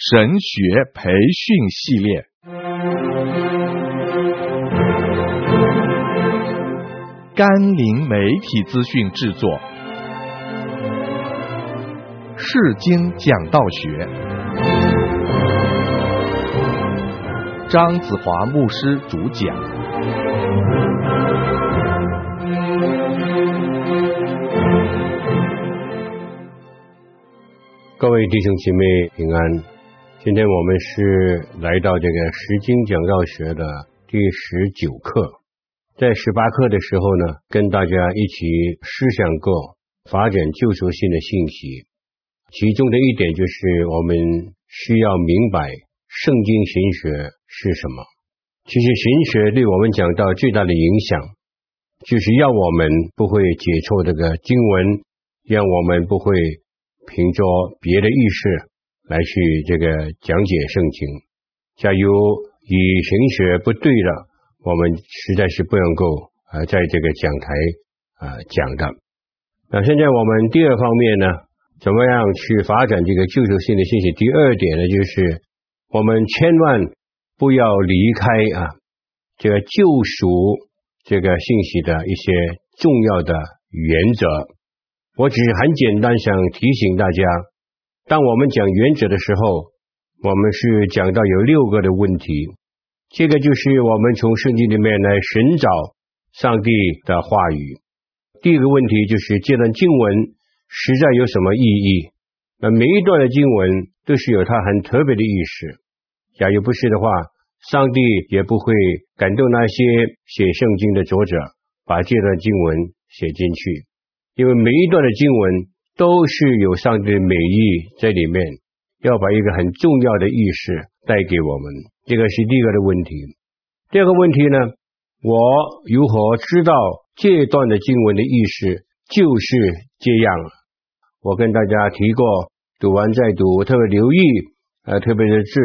神学培训系列，甘霖媒体资讯制作，圣经讲道学，张子华牧师主讲。各位弟兄姐妹平安。今天我们是来到这个《圣经讲道学》的第十九课，在十八课的时候呢，跟大家一起思想过发展救赎性的信息。其中的一点就是我们需要明白圣经神学是什么。其实神学对我们讲道最大的影响，就是要我们不会解错这个经文，让我们不会凭着别的意识。来去这个讲解圣经，假如与神学不对了，我们实在是不能够啊在这个讲台啊讲的。那现在我们第二方面呢，怎么样去发展这个救赎性的信息？第二点呢，就是我们千万不要离开啊这个救赎这个信息的一些重要的原则。我只是很简单想提醒大家。当我们讲原则的时候，我们是讲到有六个的问题，这个就是我们从圣经里面来寻找上帝的话语。第一个问题就是这段经文实在有什么意义？那每一段的经文都是有它很特别的意思。假如不是的话，上帝也不会感动那些写圣经的作者把这段经文写进去，因为每一段的经文。都是有上帝的美意在里面，要把一个很重要的意识带给我们，这个是第一个的问题。第二个问题呢，我如何知道这段的经文的意思就是这样？我跟大家提过，读完再读，特别留意，呃，特别的字，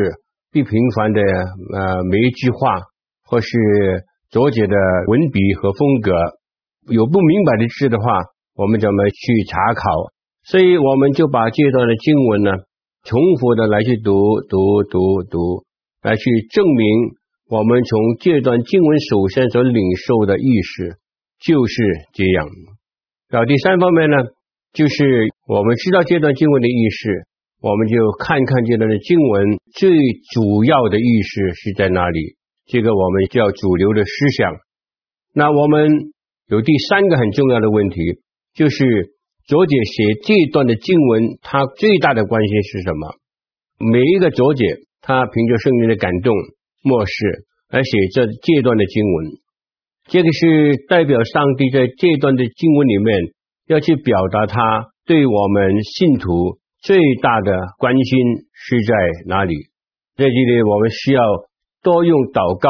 不平凡的，呃，每一句话，或是作者的文笔和风格，有不明白的字的话，我们怎么去查考？所以我们就把这段的经文呢，重复的来去读读读读，来去证明我们从这段经文首先所领受的意思就是这样。然后第三方面呢，就是我们知道这段经文的意思，我们就看看这段的经文最主要的意思是在哪里。这个我们叫主流的思想。那我们有第三个很重要的问题，就是。作者写这段的经文，他最大的关心是什么？每一个作者，他凭着圣灵的感动，默示而写这这段的经文，这个是代表上帝在这段的经文里面要去表达他对我们信徒最大的关心是在哪里？在这里，我们需要多用祷告、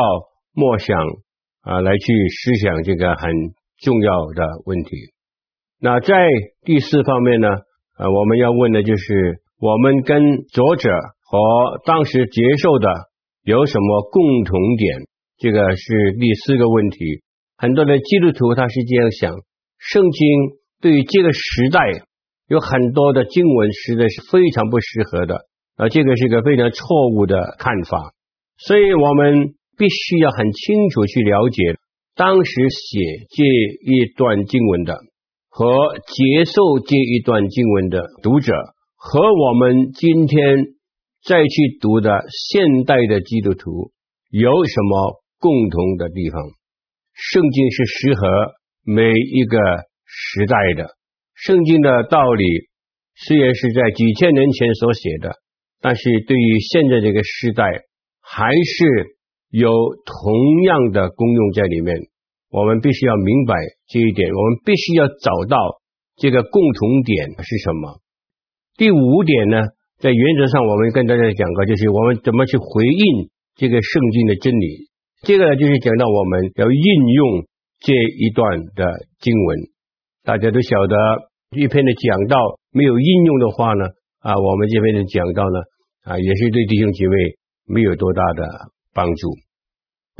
默想啊来去思想这个很重要的问题。那在第四方面呢，呃，我们要问的就是我们跟作者和当时接受的有什么共同点？这个是第四个问题。很多的基督徒他是这样想：圣经对于这个时代有很多的经文实在是非常不适合的，啊，这个是一个非常错误的看法。所以我们必须要很清楚去了解当时写这一段经文的。和接受这一段经文的读者，和我们今天再去读的现代的基督徒有什么共同的地方？圣经是适合每一个时代的。圣经的道理虽然是在几千年前所写的，但是对于现在这个时代，还是有同样的功用在里面。我们必须要明白这一点，我们必须要找到这个共同点是什么。第五点呢，在原则上，我们跟大家讲过，就是我们怎么去回应这个圣经的真理。这个呢，就是讲到我们要应用这一段的经文。大家都晓得，一篇的讲道没有应用的话呢，啊，我们这边的讲道呢，啊，也是对弟兄姐妹没有多大的帮助。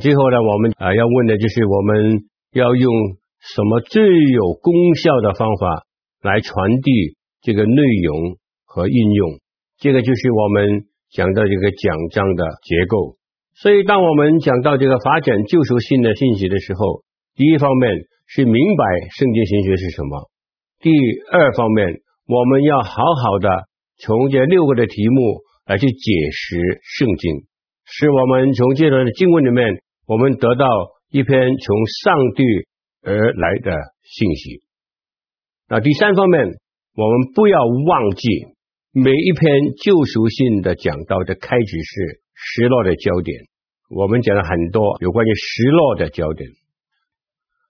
最后呢，我们啊要问的就是我们要用什么最有功效的方法来传递这个内容和应用？这个就是我们讲到这个讲章的结构。所以，当我们讲到这个发展救赎性的信息的时候，第一方面是明白圣经神学是什么；第二方面，我们要好好的从这六个的题目来去解释圣经，使我们从这段的经文里面，我们得到一篇从上帝而来的信息。那第三方面，我们不要忘记每一篇救赎性的讲道的开始是。失落的焦点，我们讲了很多有关于失落的焦点。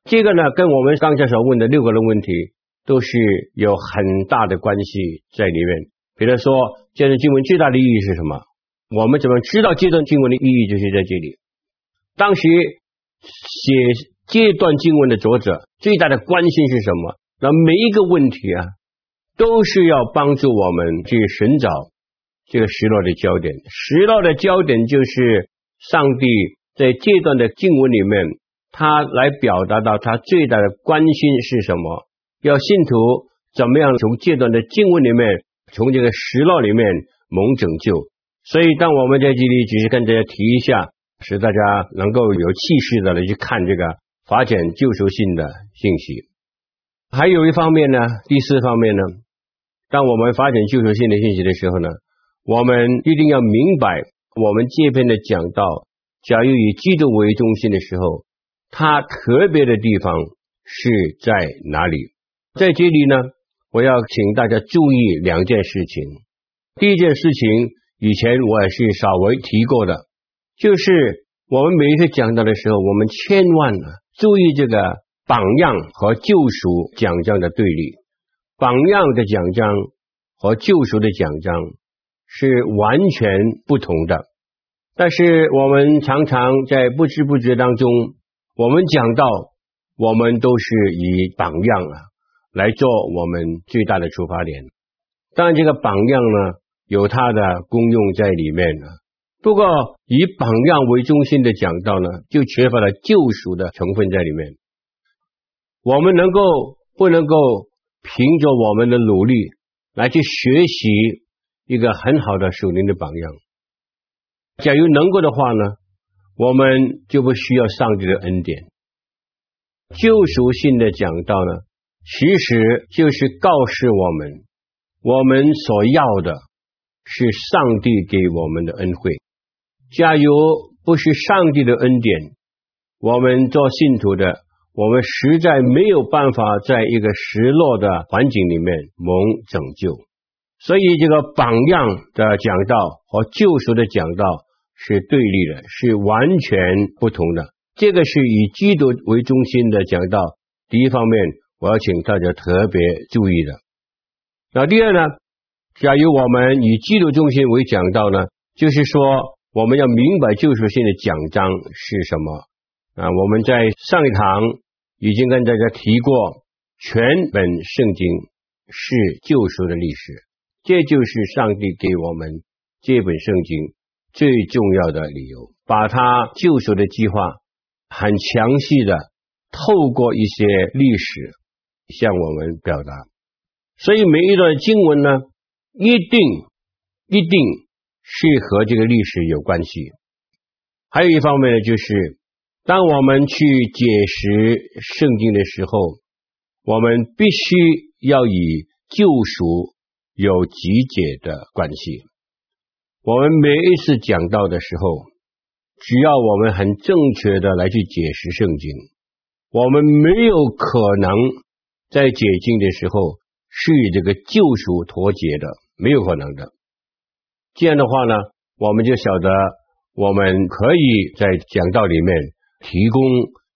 这个呢，跟我们刚才所问的六个的问题都是有很大的关系在里面。比如说，这段经文最大的意义是什么？我们怎么知道这段经文的意义？就是在这里。当时写这段经文的作者最大的关心是什么？那每一个问题啊，都是要帮助我们去寻找。这个失落的焦点，失落的焦点就是上帝在这段的经文里面，他来表达到他最大的关心是什么？要信徒怎么样从这段的经文里面，从这个失落里面蒙拯救？所以，当我们在这里只是跟大家提一下，使大家能够有气势的来去看这个发展救赎性的信息。还有一方面呢，第四方面呢，当我们发展救赎性的信息的时候呢，我们一定要明白，我们这篇的讲到，假如以基督为中心的时候，它特别的地方是在哪里？在这里呢，我要请大家注意两件事情。第一件事情，以前我也是稍微提过的，就是我们每一次讲道的时候，我们千万注意这个榜样和救赎讲章的对立。榜样的讲章和救赎的讲章。是完全不同的，但是我们常常在不知不觉当中，我们讲到，我们都是以榜样啊来做我们最大的出发点。当然，这个榜样呢有它的功用在里面呢。不过，以榜样为中心的讲道呢，就缺乏了救赎的成分在里面。我们能够不能够凭着我们的努力来去学习？一个很好的属灵的榜样。假如能够的话呢，我们就不需要上帝的恩典。救赎性的讲道呢，其实就是告诉我们，我们所要的是上帝给我们的恩惠。假如不是上帝的恩典，我们做信徒的，我们实在没有办法在一个失落的环境里面蒙拯救。所以，这个榜样的讲道和救赎的讲道是对立的，是完全不同的。这个是以基督为中心的讲道。第一方面，我要请大家特别注意的。那第二呢？假如我们以基督中心为讲道呢，就是说我们要明白救赎性的讲章是什么啊？我们在上一堂已经跟大家提过，全本圣经是救赎的历史。这就是上帝给我们这本圣经最重要的理由，把他救赎的计划很详细的透过一些历史向我们表达。所以每一段经文呢，一定一定是和这个历史有关系。还有一方面呢，就是当我们去解释圣经的时候，我们必须要以救赎。有集结的关系。我们每一次讲到的时候，只要我们很正确的来去解释圣经，我们没有可能在解经的时候是与这个救赎脱节的，没有可能的。这样的话呢，我们就晓得我们可以在讲道里面提供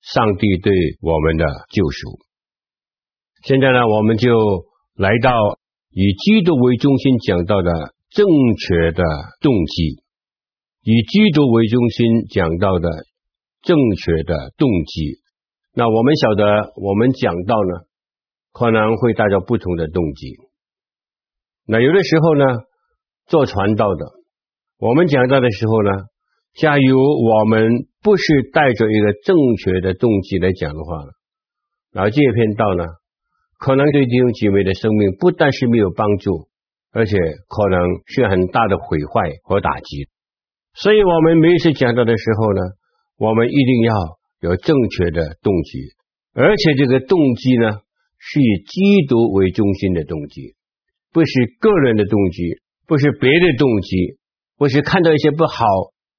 上帝对我们的救赎。现在呢，我们就来到。以基督为中心讲道的正确的动机，以基督为中心讲道的正确的动机。那我们晓得，我们讲道呢，可能会带着不同的动机。那有的时候呢，做传道的，我们讲道的时候呢，假如我们不是带着一个正确的动机来讲的话，那这篇道呢，可能对弟兄姐妹的生命不但是没有帮助，而且可能是很大的毁坏和打击。所以，我们每次讲道的时候呢，我们一定要有正确的动机，而且这个动机呢，是以基督为中心的动机，不是个人的动机，不是别的动机，不是看到一些不好，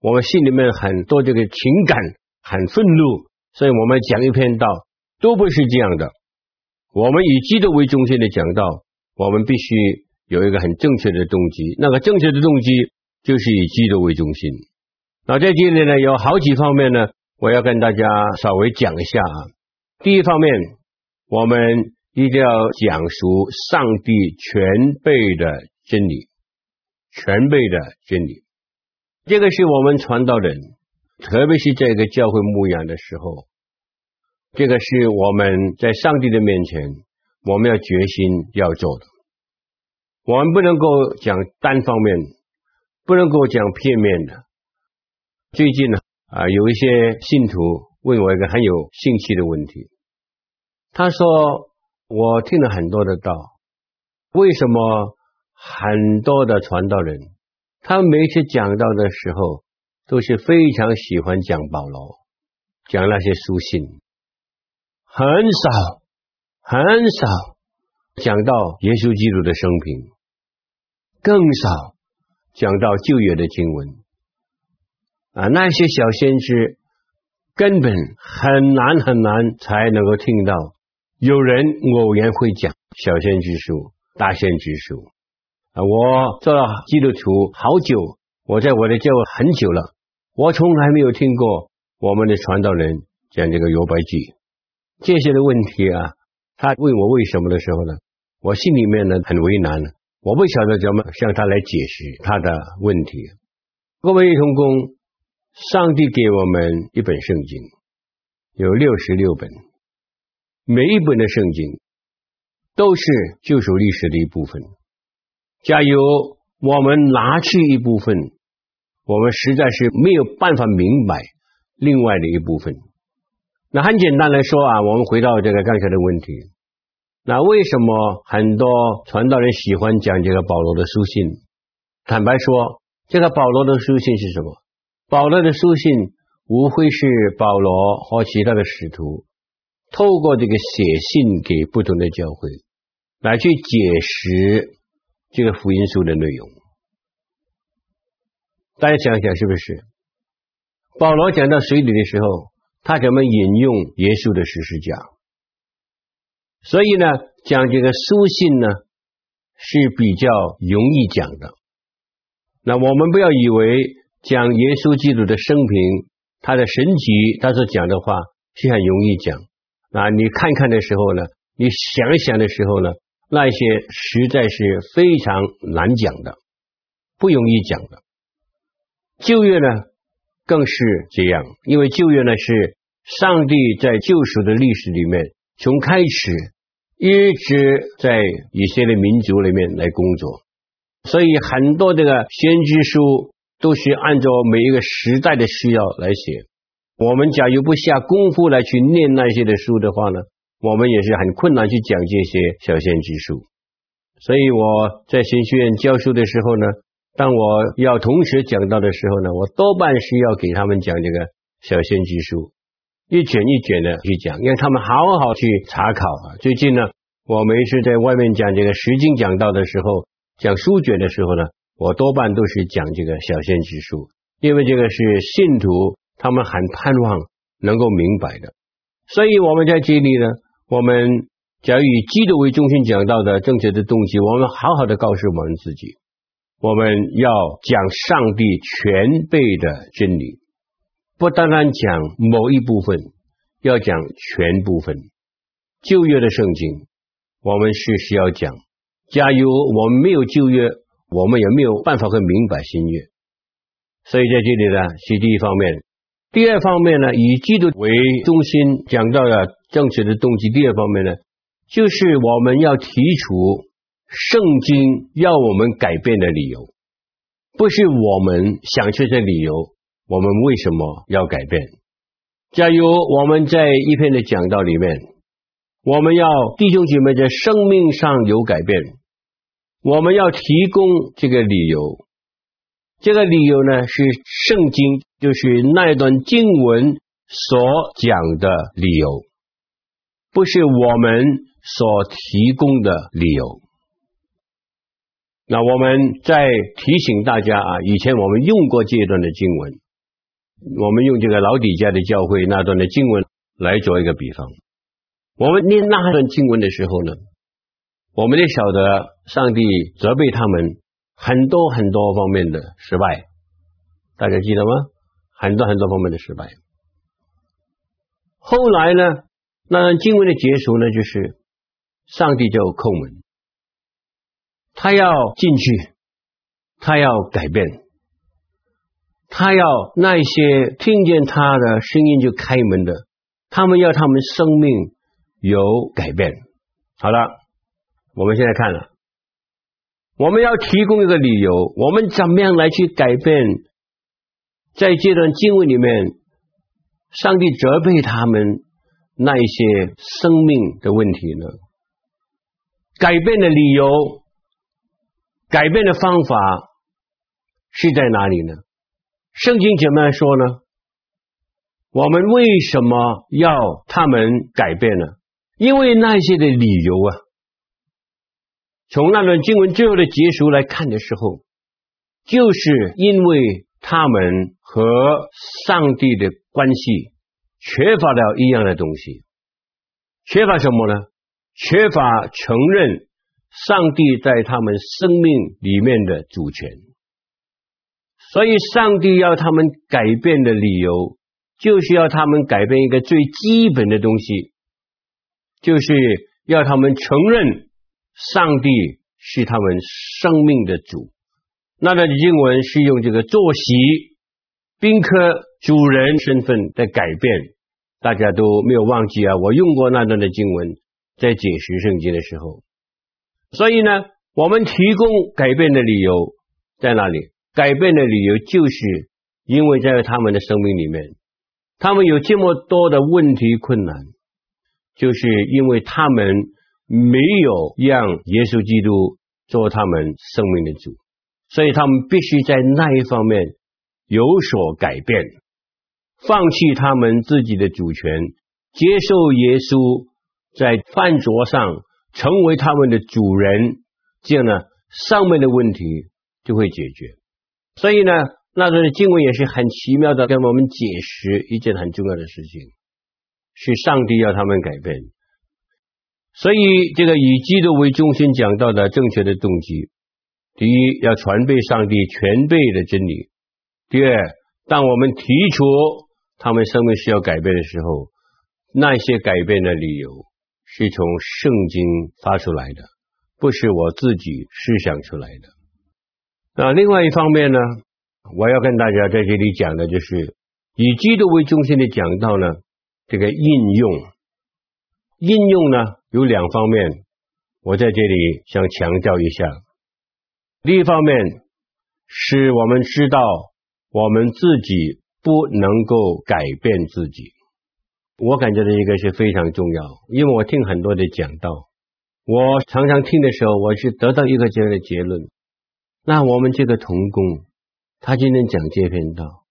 我们心里面很多这个情感很愤怒，所以我们讲一篇道，都不是这样的。我们以基督为中心的讲道，我们必须有一个很正确的动机，那个正确的动机就是以基督为中心。那在这里呢，有好几方面呢，我要跟大家稍微讲一下啊。第一方面，我们一定要讲述上帝全备的真理，全备的真理。这个是我们传道人，特别是这个教会牧养的时候，这个是我们在上帝的面前，我们要决心要做的。我们不能够讲单方面，不能够讲片面的。最近呢，啊，有一些信徒问我一个很有兴趣的问题。他说：“我听了很多的道，为什么很多的传道人，他每次讲道的时候，都是非常喜欢讲保罗，讲那些书信，很少很少讲到耶稣基督的生平，更少讲到旧约的经文。”啊，那些小先知根本很难很难才能够听到有人偶然会讲小先知书、大先知书。啊，我做了基督徒好久，我在我的教会很久了，我从来没有听过我们的传道人讲这个约伯记这些的问题啊。他问我为什么的时候呢，我心里面呢很为难，我不晓得怎么向他来解释他的问题。各位同工。上帝给我们一本圣经，有六十六本，每一本的圣经都是救赎历史的一部分。假如我们拿去一部分，我们实在是没有办法明白另外的一部分。那很简单来说啊，我们回到这个刚才的问题，那为什么很多传道人喜欢讲这个保罗的书信？坦白说，这个保罗的书信是什么？保罗的书信无非是保罗和其他的使徒透过这个写信给不同的教会来去解释这个福音书的内容。大家想想是不是？保罗讲到水里的时候，他怎么引用耶稣的十字架？所以呢，讲这个书信呢是比较容易讲的。那我们不要以为。讲耶稣基督的生平，他的神迹，他所讲的话是很容易讲。啊，你看看的时候呢，你想想的时候呢，那些实在是非常难讲的，不容易讲的。旧约呢，更是这样，因为旧约呢是上帝在救赎的历史里面，从开始一直在以色列民族里面来工作，所以很多这个先知书。都是按照每一个时代的需要来写。我们假如不下功夫来去念那些的书的话呢，我们也是很困难去讲这些小仙之书。所以我在神学院教书的时候呢，当我要同学讲到的时候呢，我多半是要给他们讲这个小仙之书，一卷一卷的去讲，让他们好好去查考啊。最近呢，我们是在外面讲这个释经讲道的时候，讲书卷的时候呢。我多半都是讲这个小仙之书，因为这个是信徒他们很盼望能够明白的。所以我们在这里呢，我们假如以基督为中心讲到的正确的动机，我们好好的告诉我们自己，我们要讲上帝全备的真理，不单单讲某一部分，要讲全部分。旧约的圣经，我们是需要讲。假如我们没有旧约，我们也没有办法会明白新约，所以在这里呢是第一方面。第二方面呢，以基督为中心讲到的正确的动机。第二方面呢，就是我们要提出圣经要我们改变的理由，不是我们想出这理由，我们为什么要改变？假如我们在一篇的讲道里面，我们要弟兄姐妹在生命上有改变。我们要提供这个理由，这个理由呢是圣经，就是那段经文所讲的理由，不是我们所提供的理由。那我们再提醒大家啊，以前我们用过这一段的经文，我们用这个老底家的教会那段的经文来做一个比方。我们念那段经文的时候呢，我们也晓得上帝责备他们很多很多方面的失败，大家记得吗？很多很多方面的失败。后来呢，那经文的结束呢，就是上帝就叩门。他要进去，他要改变，他要那些听见他的声音就开门的，他们要他们生命有改变。好了，我们现在看了，我们要提供一个理由，我们怎么样来去改变？在这段经文里面，上帝责备他们那一些生命的问题呢？改变的理由。改变的方法是在哪里呢？圣经怎么样说呢？我们为什么要他们改变呢？因为那些的理由啊，从那段经文最后的结束来看的时候，就是因为他们和上帝的关系缺乏了一样的东西，缺乏什么呢？缺乏承认。上帝在他们生命里面的主权，所以上帝要他们改变的理由，就是要他们改变一个最基本的东西，就是要他们承认上帝是他们生命的主。那段经文是用这个坐席宾客主人身份的改变，大家都没有忘记啊！我用过那段的经文，在解释圣经的时候。所以呢，我们提供改变的理由在哪里？改变的理由就是因为在他们的生命里面，他们有这么多的问题困难，就是因为他们没有让耶稣基督做他们生命的主，所以他们必须在那一方面有所改变，放弃他们自己的主权，接受耶稣在饭桌上。成为他们的主人，这样呢，上面的问题就会解决。所以呢，那段的经文也是很奇妙的，跟我们解释一件很重要的事情，是上帝要他们改变。所以，这个以基督为中心讲到的正确的动机，第一，要传备上帝全备的真理；第二，当我们提出他们生命需要改变的时候，那些改变的理由。是从圣经发出来的，不是我自己思想出来的。那另外一方面呢，我要跟大家在这里讲的就是以基督为中心的讲到呢，这个应用，应用呢有两方面，我在这里想强调一下。第一方面是我们知道我们自己不能够改变自己。我感觉这一个是非常重要，因为我听很多的讲道，我常常听的时候，我是得到一个这样的结论。那我们这个童工，他今天讲这篇道，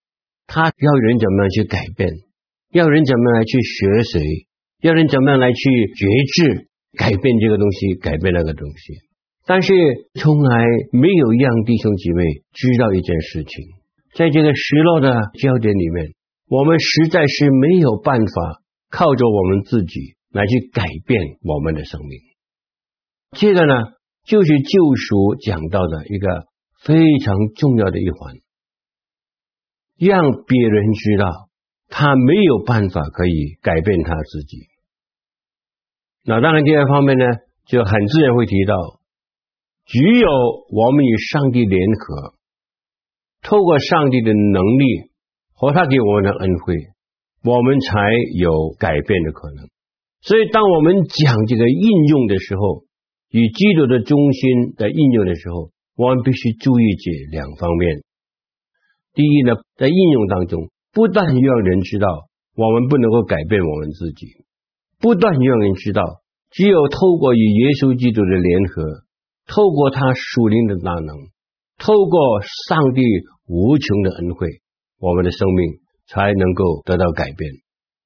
他要人怎么样去改变？要人怎么样去学谁？要人怎么样来去决志改变这个东西，改变那个东西？但是从来没有让弟兄姐妹知道一件事情，在这个失落的焦点里面。我们实在是没有办法靠着我们自己来去改变我们的生命。这个呢，就是救赎讲到的一个非常重要的一环，让别人知道他没有办法可以改变他自己。那当然，第二方面呢，就很自然会提到，只有我们与上帝联合，透过上帝的能力。和他给我们的恩惠，我们才有改变的可能。所以，当我们讲这个应用的时候，与基督的中心的应用的时候，我们必须注意这两方面。第一呢，在应用当中，不但要人知道我们不能够改变我们自己，不断让人知道，只有透过与耶稣基督的联合，透过他属灵的大能，透过上帝无穷的恩惠，我们的生命才能够得到改变。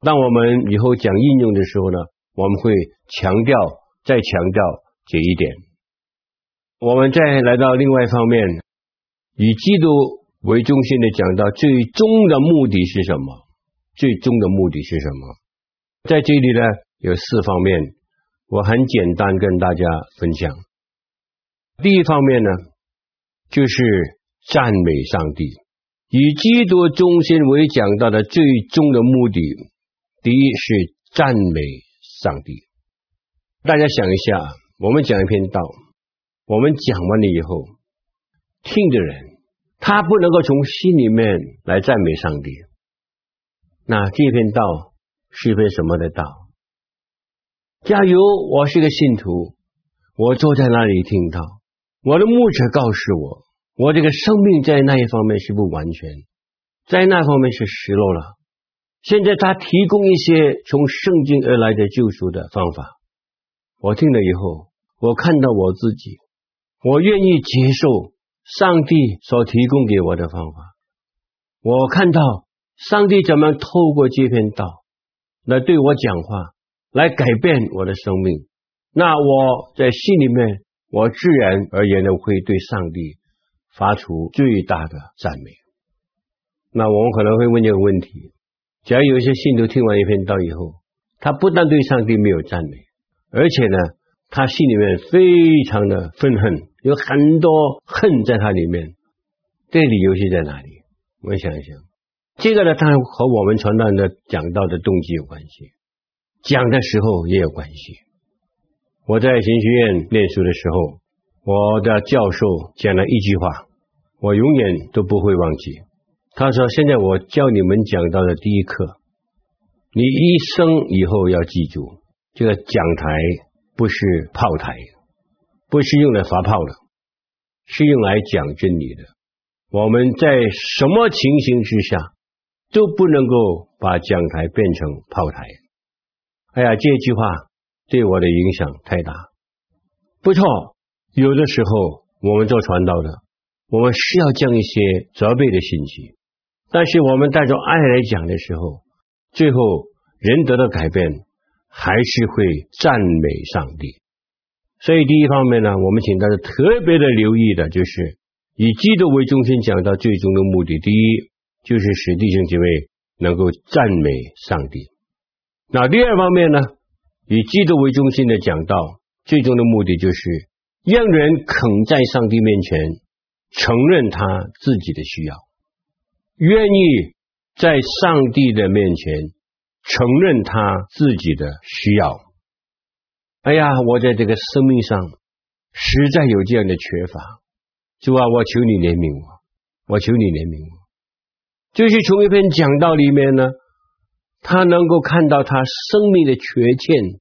当我们以后讲应用的时候呢，我们会强调，再强调这一点。我们再来到另外一方面，以基督为中心的讲到最终的目的是什么？最终的目的是什么？在这里呢，有四方面，我很简单跟大家分享。第一方面呢，就是赞美上帝，以基督中心为讲到的最终的目的，第一是赞美上帝。大家想一下，我们讲一篇道，我们讲完了以后，听的人。他不能够从心里面来赞美上帝，那这篇道是一篇什么的道？假如我是个信徒，我坐在那里听到，我的牧者告诉我，我这个生命在那一方面是不完全，在那方面是失落了。现在他提供一些从圣经而来的救赎的方法，我听了以后，我看到我自己，我愿意接受。上帝所提供给我的方法，我看到上帝怎么透过这篇道来对我讲话，来改变我的生命。那我在心里面，我自然而然的会对上帝发出最大的赞美。那我们可能会问这个问题：假如有一些信徒听完一篇道以后，他不但对上帝没有赞美，而且呢，他心里面非常的愤恨。有很多恨在他里面，这理由是在哪里？我想一想，这个呢，当然和我们传道的讲道的动机有关系，讲的时候也有关系。我在神学院念书的时候，我的教授讲了一句话，我永远都不会忘记。他说：“现在我教你们讲道的第一课，你一生以后要记住，这个讲台不是炮台。”不是用来发炮的，是用来讲真理的。我们在什么情形之下都不能够把讲台变成炮台。哎呀，这句话对我的影响太大。不错，有的时候我们做传道的，我们需要讲一些责备的信息，但是我们带着爱来讲的时候，最后人得到改变，还是会赞美上帝。所以第一方面呢，我们请大家特别的留意的，就是以基督为中心讲到最终的目的。第一，就是使弟兄姐妹能够赞美上帝。那第二方面呢，以基督为中心的讲到最终的目的，就是让人肯在上帝面前承认他自己的需要，愿意在上帝的面前承认他自己的需要。哎呀，我在这个生命上实在有这样的缺乏，主啊，我求你怜悯我，我求你怜悯我。就是从一篇讲道里面呢，他能够看到他生命的缺陷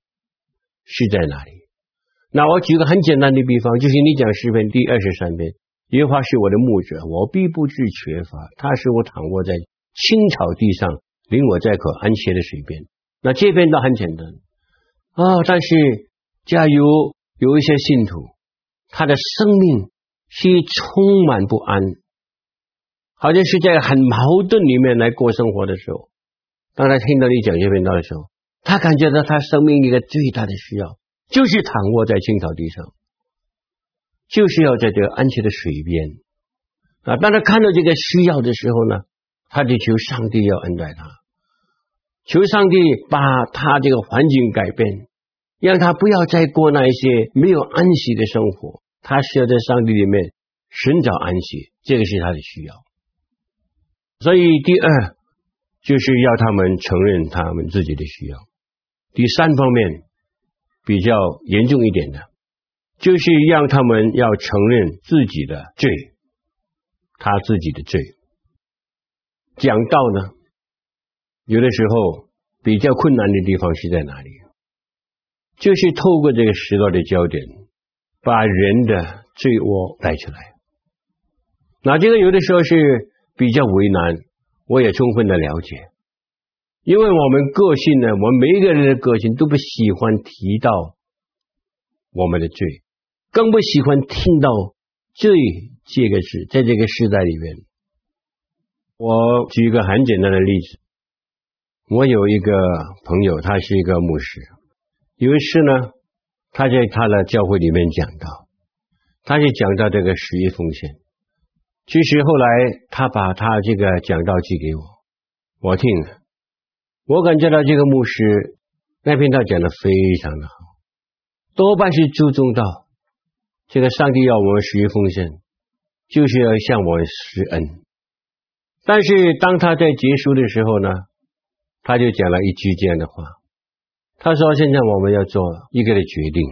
是在哪里。那我举个很简单的比方，就是你讲诗篇第二十三篇，耶和华是我的牧者，我必不致缺乏。他使我躺卧在青草地上，领我在可安歇的水边。那这边倒很简单啊，但是。假如有一些信徒，他的生命是充满不安，好像是在很矛盾里面来过生活的时候，当他听到你讲这篇道的时候，他感觉到他生命一个最大的需要，就是躺卧在青草地上，就是要在这个安息的水边啊。当他看到这个需要的时候呢，他就求上帝要恩待他，求上帝把他这个环境改变。让他不要再过那一些没有安息的生活，他需要在上帝里面寻找安息，这个是他的需要。所以第二就是要他们承认他们自己的需要。第三方面比较严重一点的，就是让他们要承认自己的罪，他自己的罪。讲道呢，有的时候比较困难的地方是在哪里？就是透过这个时代的焦点，把人的罪恶带出来。那这个有的时候是比较为难，我也充分的了解，因为我们个性呢，我们每一个人的个性都不喜欢提到我们的罪，更不喜欢听到“罪”这个字，在这个时代里面。我举一个很简单的例子，我有一个朋友，他是一个牧师，有一次呢，他在他的教会里面讲到，他就讲到这个十一奉献。其实后来他把他这个讲道寄给我，我听了，我感觉到这个牧师那篇道讲的非常的好，多半是注重到这个上帝要我们十一奉献，就是要向我施恩。但是当他在结束的时候呢，他就讲了一句这样的话，他说：“现在我们要做一个的决定，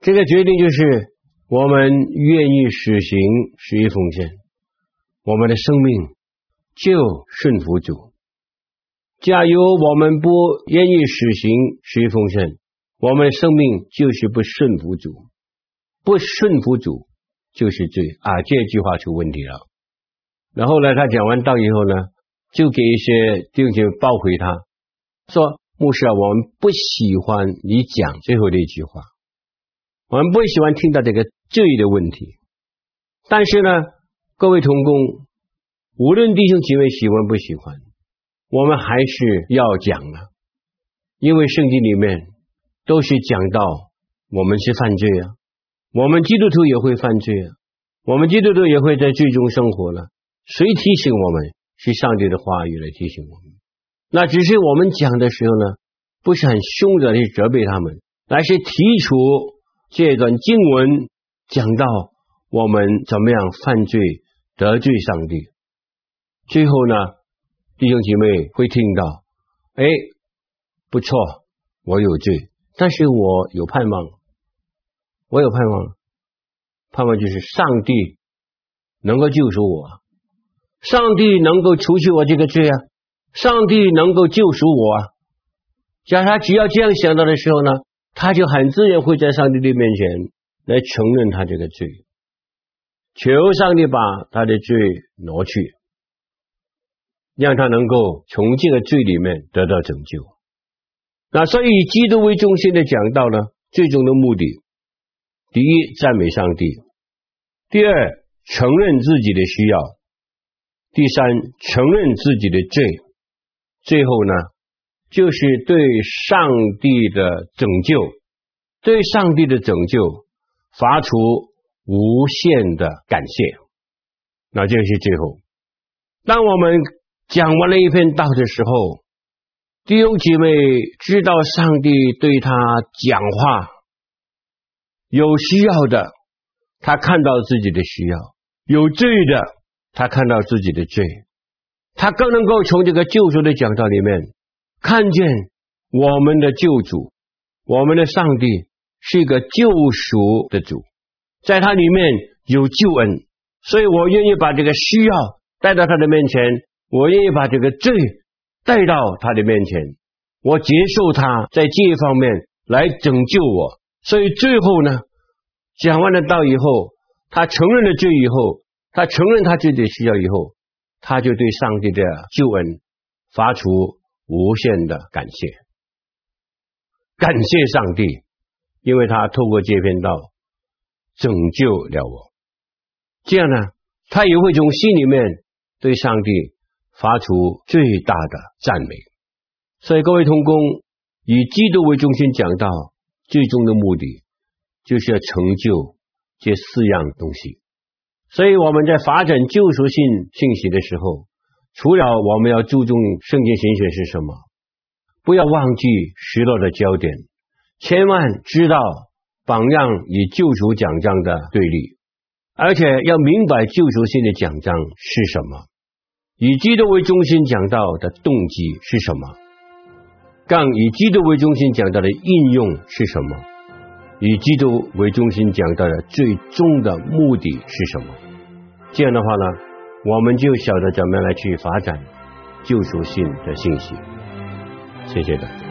这个决定就是我们愿意实行十一奉献，我们的生命就顺服主。假如我们不愿意实行十一奉献，我们的生命就是不顺服主，不顺服主就是罪啊！这句话出问题了。”然后呢，他讲完道以后呢，就给一些弟兄报回他，说：“牧师啊，我们不喜欢你讲最后的一句话，我们不喜欢听到这个罪的问题。但是呢，各位同工，无论弟兄姐妹喜欢不喜欢，我们还是要讲的，因为圣经里面都是讲到我们是犯罪啊，我们基督徒也会犯罪啊，我们基督徒也会在罪中生活了。”谁提醒我们？是上帝的话语来提醒我们。那只是我们讲的时候呢，不是很凶的去责备他们，而是提出这段经文，讲到我们怎么样犯罪得罪上帝。最后呢，弟兄姐妹会听到，哎，不错，我有罪，但是我有盼望，我有盼望，盼望就是上帝能够救赎我。上帝能够除去我这个罪啊！上帝能够救赎我啊！假如他只要这样想到的时候呢，他就很自然会在上帝的面前来承认他这个罪，求上帝把他的罪挪去，让他能够从这个罪里面得到拯救。那所以以基督为中心的讲道呢，最终的目的，第一，赞美上帝；第二，承认自己的需要。第三，承认自己的罪；最后呢，就是对上帝的拯救，对上帝的拯救发出无限的感谢。那这是最后。当我们讲完了一篇道的时候，弟兄姐妹知道上帝对他讲话，有需要的，他看到自己的需要；有罪的。他看到自己的罪，他更能够从这个救赎的讲道里面看见我们的救主，我们的上帝是一个救赎的主，在他里面有救恩，所以我愿意把这个需要带到他的面前，我愿意把这个罪带到他的面前，我接受他在这一方面来拯救我。所以最后呢，讲完了道以后，他承认了罪以后。他承认他自己的需要以后，他就对上帝的救恩发出无限的感谢，感谢上帝，因为他透过这篇道拯救了我。这样呢，他也会从心里面对上帝发出最大的赞美。所以各位同工，以基督为中心讲道，最终的目的就是要成就这四样东西。所以我们在发展救赎性信息的时候，除了我们要注重圣经神学是什么，不要忘记失落的焦点，千万知道榜样与救赎奖章的对立，而且要明白救赎性的奖章是什么，以基督为中心讲道的动机是什么，更以基督为中心讲道的应用是什么。以基督为中心讲道的最终的目的是什么？这样的话呢，我们就晓得怎么样来去发展救赎性的信息。谢谢大家。